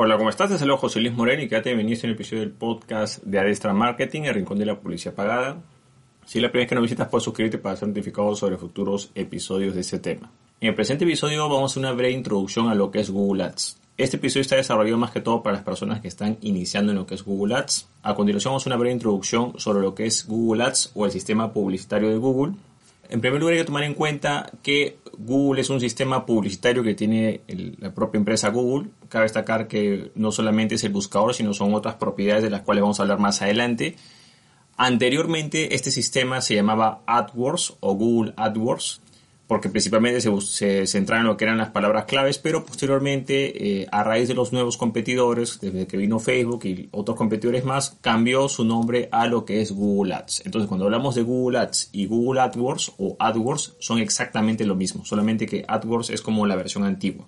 Hola, ¿cómo estás? Te saludo José Luis Moreno y quédate bienvenido en el episodio del podcast de Adestra Marketing, el rincón de la publicidad pagada. Si es la primera vez que nos visitas, puedes suscribirte para ser notificado sobre futuros episodios de este tema. En el presente episodio vamos a hacer una breve introducción a lo que es Google Ads. Este episodio está desarrollado más que todo para las personas que están iniciando en lo que es Google Ads. A continuación vamos a una breve introducción sobre lo que es Google Ads o el sistema publicitario de Google. En primer lugar hay que tomar en cuenta que Google es un sistema publicitario que tiene la propia empresa Google. Cabe destacar que no solamente es el buscador, sino son otras propiedades de las cuales vamos a hablar más adelante. Anteriormente este sistema se llamaba AdWords o Google AdWords porque principalmente se, se en lo que eran las palabras claves, pero posteriormente, eh, a raíz de los nuevos competidores, desde que vino Facebook y otros competidores más, cambió su nombre a lo que es Google Ads. Entonces, cuando hablamos de Google Ads y Google AdWords o AdWords, son exactamente lo mismo, solamente que AdWords es como la versión antigua.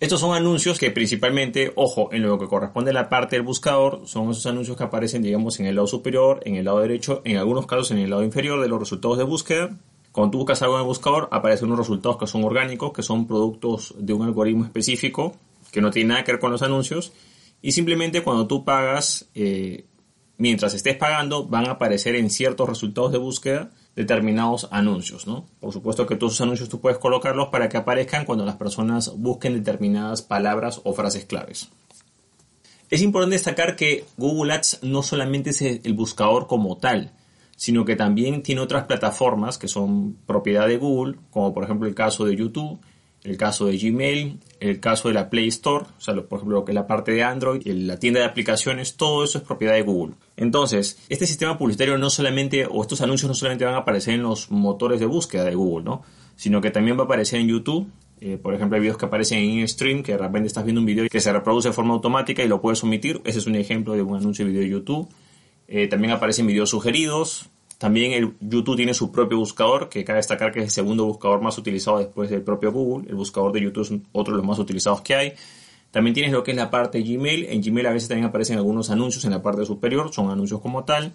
Estos son anuncios que principalmente, ojo, en lo que corresponde a la parte del buscador, son esos anuncios que aparecen, digamos, en el lado superior, en el lado derecho, en algunos casos en el lado inferior de los resultados de búsqueda cuando tú buscas algo en el buscador, aparecen unos resultados que son orgánicos, que son productos de un algoritmo específico, que no tiene nada que ver con los anuncios. Y simplemente cuando tú pagas, eh, mientras estés pagando, van a aparecer en ciertos resultados de búsqueda determinados anuncios, ¿no? Por supuesto que todos esos anuncios tú puedes colocarlos para que aparezcan cuando las personas busquen determinadas palabras o frases claves. Es importante destacar que Google Ads no solamente es el buscador como tal, sino que también tiene otras plataformas que son propiedad de Google, como por ejemplo el caso de YouTube, el caso de Gmail, el caso de la Play Store, o sea, por ejemplo, lo que es la parte de Android, la tienda de aplicaciones, todo eso es propiedad de Google. Entonces, este sistema publicitario no solamente, o estos anuncios no solamente van a aparecer en los motores de búsqueda de Google, ¿no? Sino que también va a aparecer en YouTube. Eh, por ejemplo, hay videos que aparecen en stream, que de repente estás viendo un video que se reproduce de forma automática y lo puedes omitir. Ese es un ejemplo de un anuncio de video de YouTube. Eh, también aparecen videos sugeridos. También el YouTube tiene su propio buscador, que cabe destacar que es el segundo buscador más utilizado después del propio Google. El buscador de YouTube es otro de los más utilizados que hay. También tienes lo que es la parte Gmail. En Gmail a veces también aparecen algunos anuncios en la parte superior, son anuncios como tal.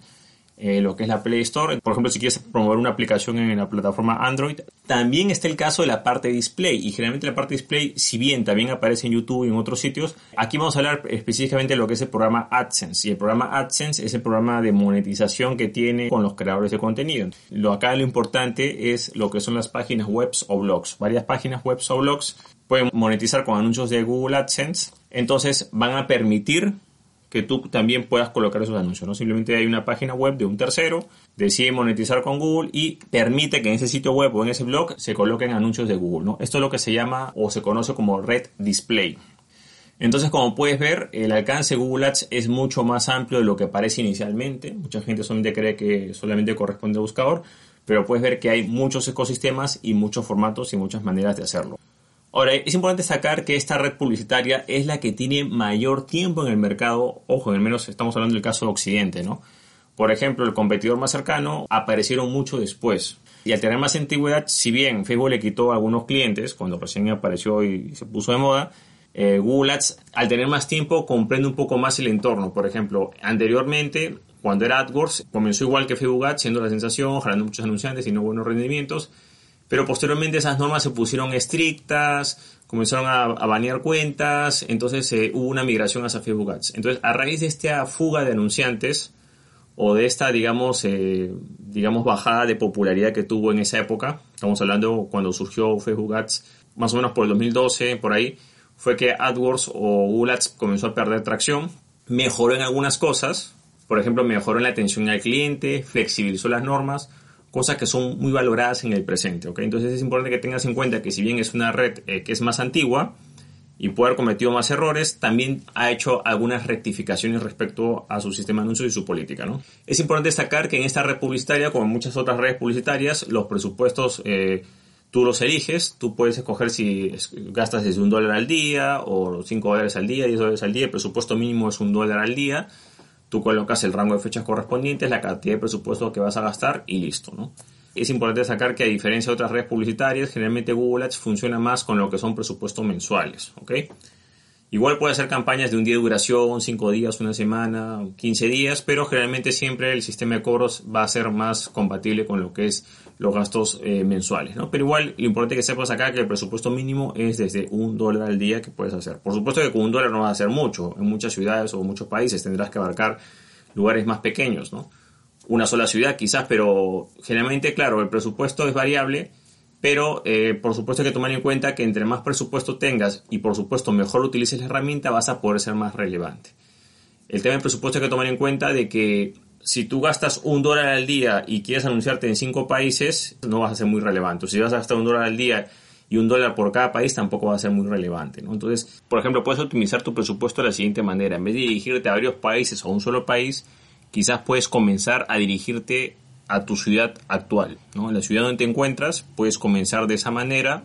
Eh, lo que es la Play Store. Por ejemplo, si quieres promover una aplicación en la plataforma Android. También está el caso de la parte display. Y generalmente la parte display, si bien también aparece en YouTube y en otros sitios, aquí vamos a hablar específicamente de lo que es el programa AdSense. Y el programa AdSense es el programa de monetización que tiene con los creadores de contenido. Lo acá lo importante es lo que son las páginas web o blogs. Varias páginas web o blogs pueden monetizar con anuncios de Google AdSense. Entonces van a permitir que tú también puedas colocar esos anuncios. No simplemente hay una página web de un tercero, decide monetizar con Google y permite que en ese sitio web o en ese blog se coloquen anuncios de Google. ¿no? Esto es lo que se llama o se conoce como Red Display. Entonces, como puedes ver, el alcance de Google Ads es mucho más amplio de lo que parece inicialmente. Mucha gente solamente cree que solamente corresponde a buscador, pero puedes ver que hay muchos ecosistemas y muchos formatos y muchas maneras de hacerlo. Ahora, es importante sacar que esta red publicitaria es la que tiene mayor tiempo en el mercado. Ojo, al menos estamos hablando del caso de Occidente, ¿no? Por ejemplo, el competidor más cercano aparecieron mucho después. Y al tener más antigüedad, si bien Facebook le quitó a algunos clientes cuando recién apareció y se puso de moda, eh, Google Ads, al tener más tiempo, comprende un poco más el entorno. Por ejemplo, anteriormente, cuando era AdWords, comenzó igual que Facebook Ads, siendo la sensación, jalando muchos anunciantes y no buenos rendimientos. Pero posteriormente esas normas se pusieron estrictas, comenzaron a, banear cuentas, entonces eh, hubo una migración hacia Facebook Ads. Entonces, a raíz de esta fuga de anunciantes, o de esta, digamos, eh, digamos, bajada de popularidad que tuvo en esa época, estamos hablando cuando surgió Facebook Ads, más o menos por el 2012, por ahí, fue que AdWords o Google Ads comenzó a perder tracción, mejoró en algunas cosas, por ejemplo, mejoró en la atención al cliente, flexibilizó las normas, cosas que son muy valoradas en el presente. ¿ok? Entonces es importante que tengas en cuenta que si bien es una red eh, que es más antigua y puede haber cometido más errores, también ha hecho algunas rectificaciones respecto a su sistema de anuncios y su política. ¿no? Es importante destacar que en esta red publicitaria, como en muchas otras redes publicitarias, los presupuestos eh, tú los eliges, tú puedes escoger si gastas desde un dólar al día o cinco dólares al día, 10 dólares al día, el presupuesto mínimo es un dólar al día Tú colocas el rango de fechas correspondientes, la cantidad de presupuesto que vas a gastar y listo, ¿no? Es importante destacar que a diferencia de otras redes publicitarias, generalmente Google Ads funciona más con lo que son presupuestos mensuales, ¿ok? Igual puede hacer campañas de un día de duración, 5 días, una semana, 15 días, pero generalmente siempre el sistema de cobros va a ser más compatible con lo que es los gastos eh, mensuales, ¿no? Pero igual, lo importante que sepas acá que el presupuesto mínimo es desde un dólar al día que puedes hacer. Por supuesto que con un dólar no vas a hacer mucho. En muchas ciudades o muchos países tendrás que abarcar lugares más pequeños, ¿no? Una sola ciudad quizás, pero generalmente, claro, el presupuesto es variable pero eh, por supuesto hay que tomar en cuenta que entre más presupuesto tengas y por supuesto mejor utilices la herramienta vas a poder ser más relevante. El tema del presupuesto hay que tomar en cuenta de que si tú gastas un dólar al día y quieres anunciarte en cinco países, no vas a ser muy relevante. Si vas a gastar un dólar al día y un dólar por cada país, tampoco va a ser muy relevante. Entonces, por ejemplo, puedes optimizar tu presupuesto de la siguiente manera. En vez de dirigirte a varios países o a un solo país, quizás puedes comenzar a dirigirte a tu ciudad actual. ¿no? La ciudad donde te encuentras puedes comenzar de esa manera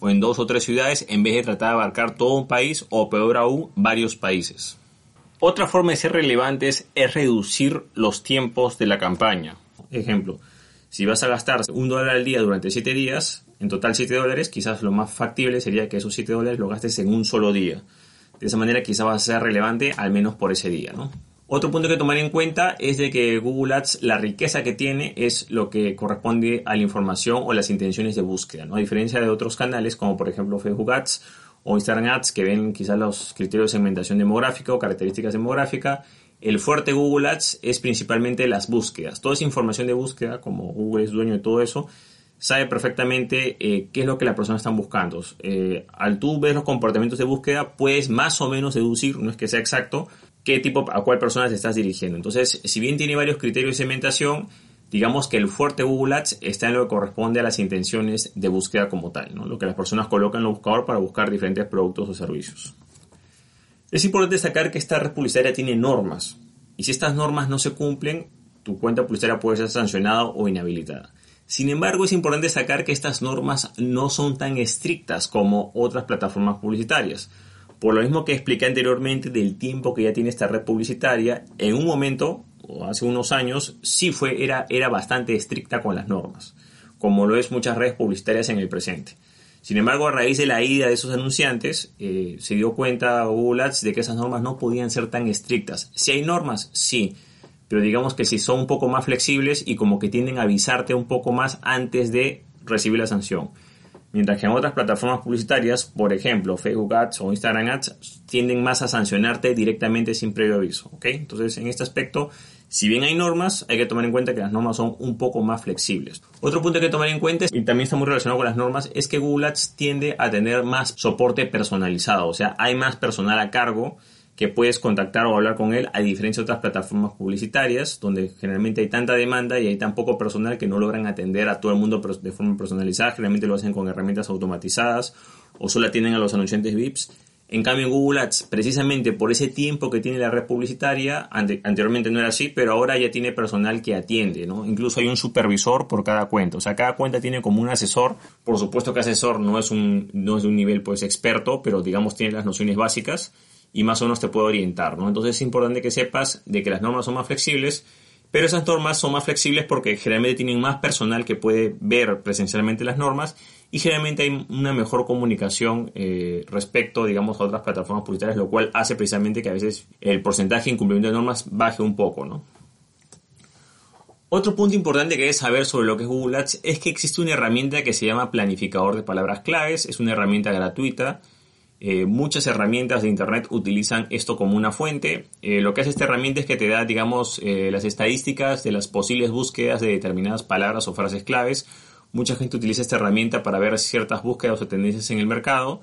o en dos o tres ciudades en vez de tratar de abarcar todo un país o peor aún varios países. Otra forma de ser relevantes es reducir los tiempos de la campaña. Ejemplo, si vas a gastar un dólar al día durante siete días, en total siete dólares, quizás lo más factible sería que esos siete dólares lo gastes en un solo día. De esa manera quizás vas a ser relevante al menos por ese día, ¿no? Otro punto que tomar en cuenta es de que Google Ads, la riqueza que tiene es lo que corresponde a la información o las intenciones de búsqueda, ¿no? A diferencia de otros canales como por ejemplo Facebook Ads o Instagram Ads que ven quizás los criterios de segmentación demográfica o características demográficas, el fuerte Google Ads es principalmente las búsquedas. Toda esa información de búsqueda, como Google es dueño de todo eso, sabe perfectamente eh, qué es lo que las personas están buscando. Eh, al tú ver los comportamientos de búsqueda, puedes más o menos deducir, no es que sea exacto, qué tipo, a cuál persona te estás dirigiendo. Entonces, si bien tiene varios criterios de segmentación, digamos que el fuerte Google Ads está en lo que corresponde a las intenciones de búsqueda como tal, lo que las personas colocan en el buscador para buscar diferentes productos o servicios. Es importante destacar que esta red publicitaria tiene normas, y si estas normas no se cumplen, tu cuenta publicitaria puede ser sancionada o inhabilitada. Sin embargo, es importante destacar que estas normas no son tan estrictas como otras plataformas publicitarias. Por lo mismo que expliqué anteriormente del tiempo que ya tiene esta red publicitaria, en un momento, o hace unos años, sí fue, era, era bastante estricta con las normas, como lo es muchas redes publicitarias en el presente. Sin embargo, a raíz de la ida de esos anunciantes, eh, se dio cuenta Google Ads de que esas normas no podían ser tan estrictas. Si hay normas, sí, pero digamos que si son un poco más flexibles y como que tienden a avisarte un poco más antes de recibir la sanción. Mientras que en otras plataformas publicitarias, por ejemplo Facebook Ads o Instagram Ads, tienden más a sancionarte directamente sin previo aviso. Entonces, en este aspecto, si bien hay normas, hay que tomar en cuenta que las normas son un poco más flexibles. Otro punto que tomar en cuenta, y también está muy relacionado con las normas, es que Google Ads tiende a tener más soporte personalizado. O sea, hay más personal a cargo que puedes contactar o hablar con él, a diferencia de otras plataformas publicitarias, donde generalmente hay tanta demanda y hay tan poco personal que no logran atender a todo el mundo de forma personalizada, generalmente lo hacen con herramientas automatizadas o solo atienden a los anunciantes VIPs. En cambio, en Google Ads, precisamente por ese tiempo que tiene la red publicitaria, anteriormente no era así, pero ahora ya tiene personal que atiende, ¿no? Incluso hay un supervisor por cada cuenta. O sea, cada cuenta tiene como un asesor. Por supuesto que asesor no es un, no es de un nivel pues experto, pero digamos tiene las nociones básicas y más o menos te puede orientar, ¿no? Entonces es importante que sepas de que las normas son más flexibles, pero esas normas son más flexibles porque generalmente tienen más personal que puede ver presencialmente las normas y generalmente hay una mejor comunicación eh, respecto, digamos, a otras plataformas publicitarias, lo cual hace precisamente que a veces el porcentaje de incumplimiento de normas baje un poco. Otro punto importante que debes saber sobre lo que es Google Ads es que existe una herramienta que se llama planificador de palabras claves, es una herramienta gratuita eh, muchas herramientas de Internet utilizan esto como una fuente. Eh, lo que hace esta herramienta es que te da, digamos, eh, las estadísticas de las posibles búsquedas de determinadas palabras o frases claves. Mucha gente utiliza esta herramienta para ver ciertas búsquedas o tendencias en el mercado.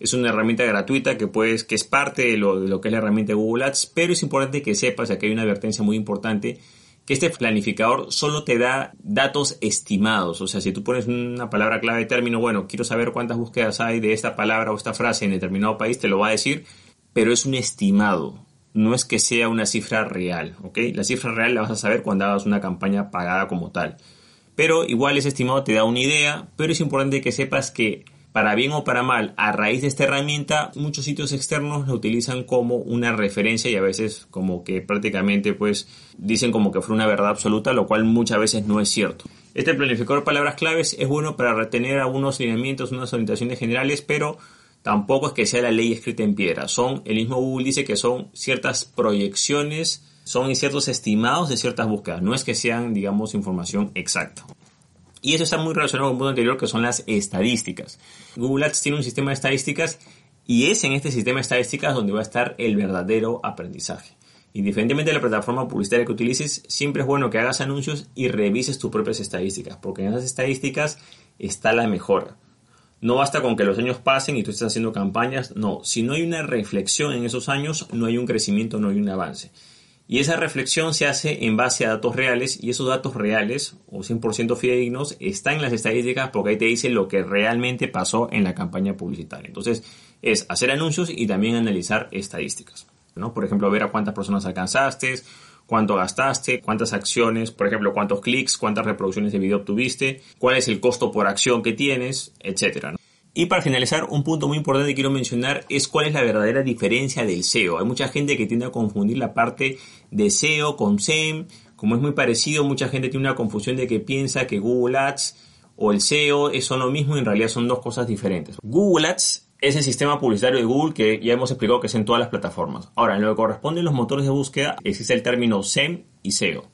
Es una herramienta gratuita que, puedes, que es parte de lo, de lo que es la herramienta de Google Ads, pero es importante que sepas, ya que hay una advertencia muy importante, que este planificador solo te da datos estimados. O sea, si tú pones una palabra clave de término, bueno, quiero saber cuántas búsquedas hay de esta palabra o esta frase en determinado país, te lo va a decir, pero es un estimado. No es que sea una cifra real, ¿ok? La cifra real la vas a saber cuando hagas una campaña pagada como tal. Pero igual ese estimado te da una idea, pero es importante que sepas que para bien o para mal, a raíz de esta herramienta, muchos sitios externos la utilizan como una referencia y a veces como que prácticamente pues dicen como que fue una verdad absoluta, lo cual muchas veces no es cierto. Este planificador de palabras claves es bueno para retener algunos lineamientos, unas orientaciones generales, pero tampoco es que sea la ley escrita en piedra. Son, el mismo Google dice que son ciertas proyecciones, son ciertos estimados de ciertas búsquedas. No es que sean, digamos, información exacta. Y eso está muy relacionado con el punto anterior, que son las estadísticas. Google Ads tiene un sistema de estadísticas y es en este sistema de estadísticas donde va a estar el verdadero aprendizaje. Independientemente de la plataforma publicitaria que utilices, siempre es bueno que hagas anuncios y revises tus propias estadísticas, porque en esas estadísticas está la mejora. No basta con que los años pasen y tú estés haciendo campañas, no, si no hay una reflexión en esos años, no hay un crecimiento, no hay un avance. Y esa reflexión se hace en base a datos reales y esos datos reales o 100% fidedignos están en las estadísticas porque ahí te dice lo que realmente pasó en la campaña publicitaria. Entonces es hacer anuncios y también analizar estadísticas. Por ejemplo, ver a cuántas personas alcanzaste, cuánto gastaste, cuántas acciones, por ejemplo, cuántos clics, cuántas reproducciones de video obtuviste, cuál es el costo por acción que tienes, etcétera. Y para finalizar, un punto muy importante que quiero mencionar es cuál es la verdadera diferencia del SEO. Hay mucha gente que tiende a confundir la parte de SEO con SEM. Como es muy parecido, mucha gente tiene una confusión de que piensa que Google Ads o el SEO son lo mismo y en realidad son dos cosas diferentes. Google Ads es el sistema publicitario de Google que ya hemos explicado que es en todas las plataformas. Ahora, en lo que corresponde a los motores de búsqueda, existe el término SEM y SEO.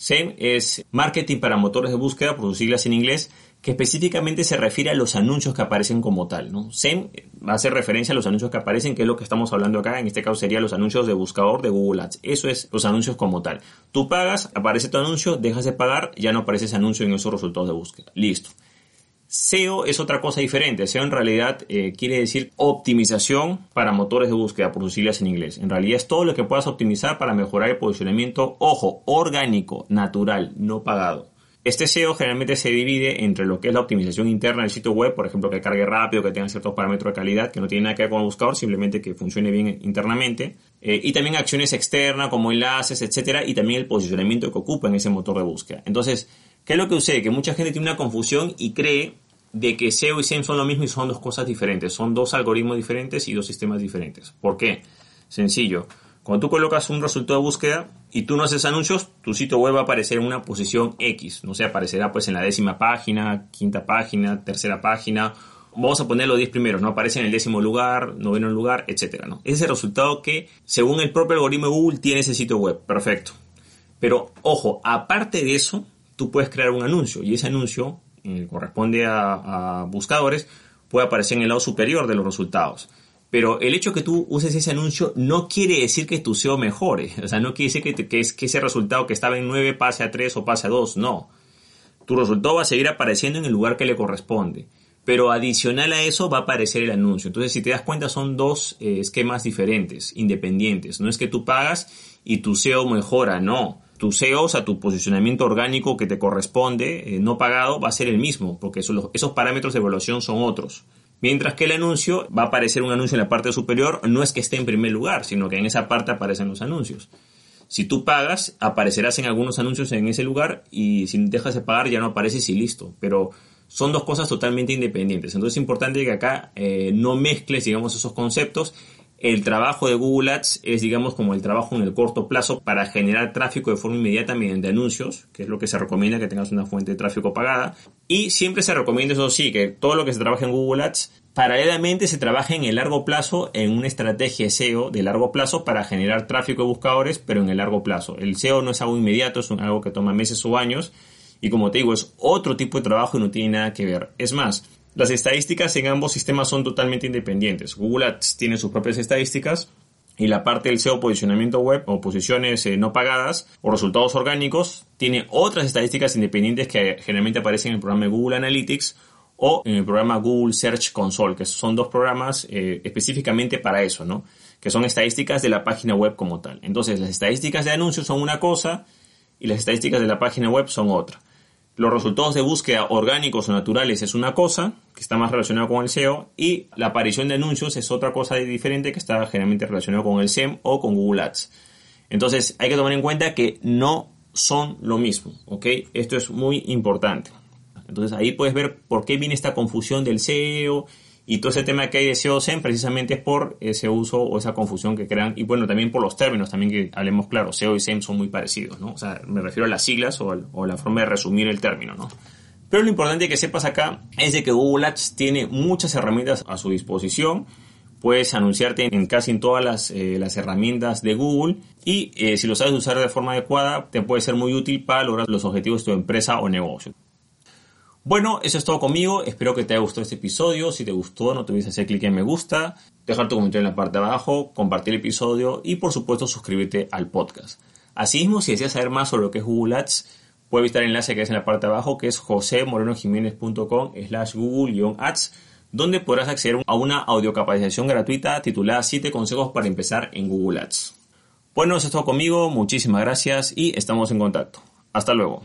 SEM es Marketing para Motores de Búsqueda, por sus siglas en inglés, que específicamente se refiere a los anuncios que aparecen como tal. ¿no? SEM va a hacer referencia a los anuncios que aparecen, que es lo que estamos hablando acá. En este caso serían los anuncios de buscador de Google Ads. Eso es los anuncios como tal. Tú pagas, aparece tu anuncio, dejas de pagar, ya no aparece ese anuncio en esos resultados de búsqueda. Listo. SEO es otra cosa diferente. SEO en realidad eh, quiere decir optimización para motores de búsqueda, por sus siglas en inglés. En realidad es todo lo que puedas optimizar para mejorar el posicionamiento, ojo, orgánico, natural, no pagado. Este SEO generalmente se divide entre lo que es la optimización interna del sitio web, por ejemplo, que cargue rápido, que tenga ciertos parámetros de calidad, que no tiene nada que ver con el buscador, simplemente que funcione bien internamente. Eh, y también acciones externas como enlaces, etcétera, y también el posicionamiento que ocupa en ese motor de búsqueda. Entonces, ¿Qué es lo que sucede? Que mucha gente tiene una confusión y cree de que SEO y SEM son lo mismo y son dos cosas diferentes. Son dos algoritmos diferentes y dos sistemas diferentes. ¿Por qué? Sencillo. Cuando tú colocas un resultado de búsqueda y tú no haces anuncios, tu sitio web va a aparecer en una posición X. No sé, aparecerá pues en la décima página, quinta página, tercera página. Vamos a poner los 10 primeros, ¿no? Aparece en el décimo lugar, noveno lugar, etcétera, ¿no? Es el resultado que, según el propio algoritmo de Google, tiene ese sitio web. Perfecto. Pero, ojo, aparte de eso, tú puedes crear un anuncio y ese anuncio eh, corresponde a, buscadores, puede aparecer en el lado superior de los resultados. Pero el hecho que tú uses ese anuncio no quiere decir que tu SEO mejore. O sea, no quiere decir que, ese resultado que estaba en 9 pase a 3 o pase a 2. No. Tu resultado va a seguir apareciendo en el lugar que le corresponde. Pero adicional a eso va a aparecer el anuncio. Entonces, si te das cuenta, son dos eh, esquemas diferentes, independientes. No es que tú pagas y tu SEO mejora, no tu SEO, o sea, tu posicionamiento orgánico que te corresponde, eh, no pagado, va a ser el mismo, porque esos parámetros de evaluación son otros. Mientras que el anuncio va a aparecer un anuncio en la parte superior, no es que esté en primer lugar, sino que en esa parte aparecen los anuncios. Si tú pagas, aparecerás en algunos anuncios en ese lugar y si dejas de pagar ya no apareces y listo. Pero son dos cosas totalmente independientes. Entonces es importante que acá eh, no mezcles, digamos, esos conceptos el trabajo de Google Ads es, digamos, como el trabajo en el corto plazo para generar tráfico de forma inmediata mediante anuncios, que es lo que se recomienda que tengas una fuente de tráfico pagada. Y siempre se recomienda, eso sí, que todo lo que se trabaja en Google Ads paralelamente se trabaje en el largo plazo en una estrategia SEO de largo plazo para generar tráfico de buscadores, pero en el largo plazo. El SEO no es algo inmediato, es algo que toma meses o años. Y como te digo, es otro tipo de trabajo y no tiene nada que ver. Es más, las estadísticas en ambos sistemas son totalmente independientes. Google Ads tiene sus propias estadísticas y la parte del SEO posicionamiento web o posiciones eh, no pagadas o resultados orgánicos tiene otras estadísticas independientes que generalmente aparecen en el programa Google Analytics o en el programa Google Search Console, que son dos programas eh, específicamente para eso, ¿no? Que son estadísticas de la página web como tal. Entonces, las estadísticas de anuncios son una cosa y las estadísticas de la página web son otra. Los resultados de búsqueda orgánicos o naturales es una cosa, que está más relacionado con el SEO, y la aparición de anuncios es otra cosa diferente que está generalmente relacionado con el SEM o con Google Ads. Entonces hay que tomar en cuenta que no son lo mismo, ¿ok? Esto es muy importante. Entonces ahí puedes ver por qué viene esta confusión del SEO y todo ese tema que hay de SEO SEM precisamente es por ese uso o esa confusión que crean. Y bueno, también por los términos, también que hablemos claro, SEO y SEM son muy parecidos, ¿no? O sea, me refiero a las siglas o, a la forma de resumir el término, ¿no? Pero lo importante que sepas acá es de que Google Ads tiene muchas herramientas a su disposición. Puedes anunciarte en casi en todas las, eh, las herramientas de Google y eh, si lo sabes usar de forma adecuada te puede ser muy útil para lograr los objetivos de tu empresa o negocio. Bueno, eso es todo conmigo. Espero que te haya gustado este episodio. Si te gustó, no te olvides hacer clic en me gusta, dejar tu comentario en la parte de abajo, compartir el episodio y por supuesto suscribirte al podcast. Asimismo, si deseas saber más sobre lo que es Google Ads, puedes visitar el enlace que es en la parte de abajo, que es josemorenojiménez.com slash google-ads, donde podrás acceder a una audiocapacitación gratuita titulada 7 consejos para empezar en Google Ads. Bueno, eso es todo conmigo. Muchísimas gracias y estamos en contacto. Hasta luego.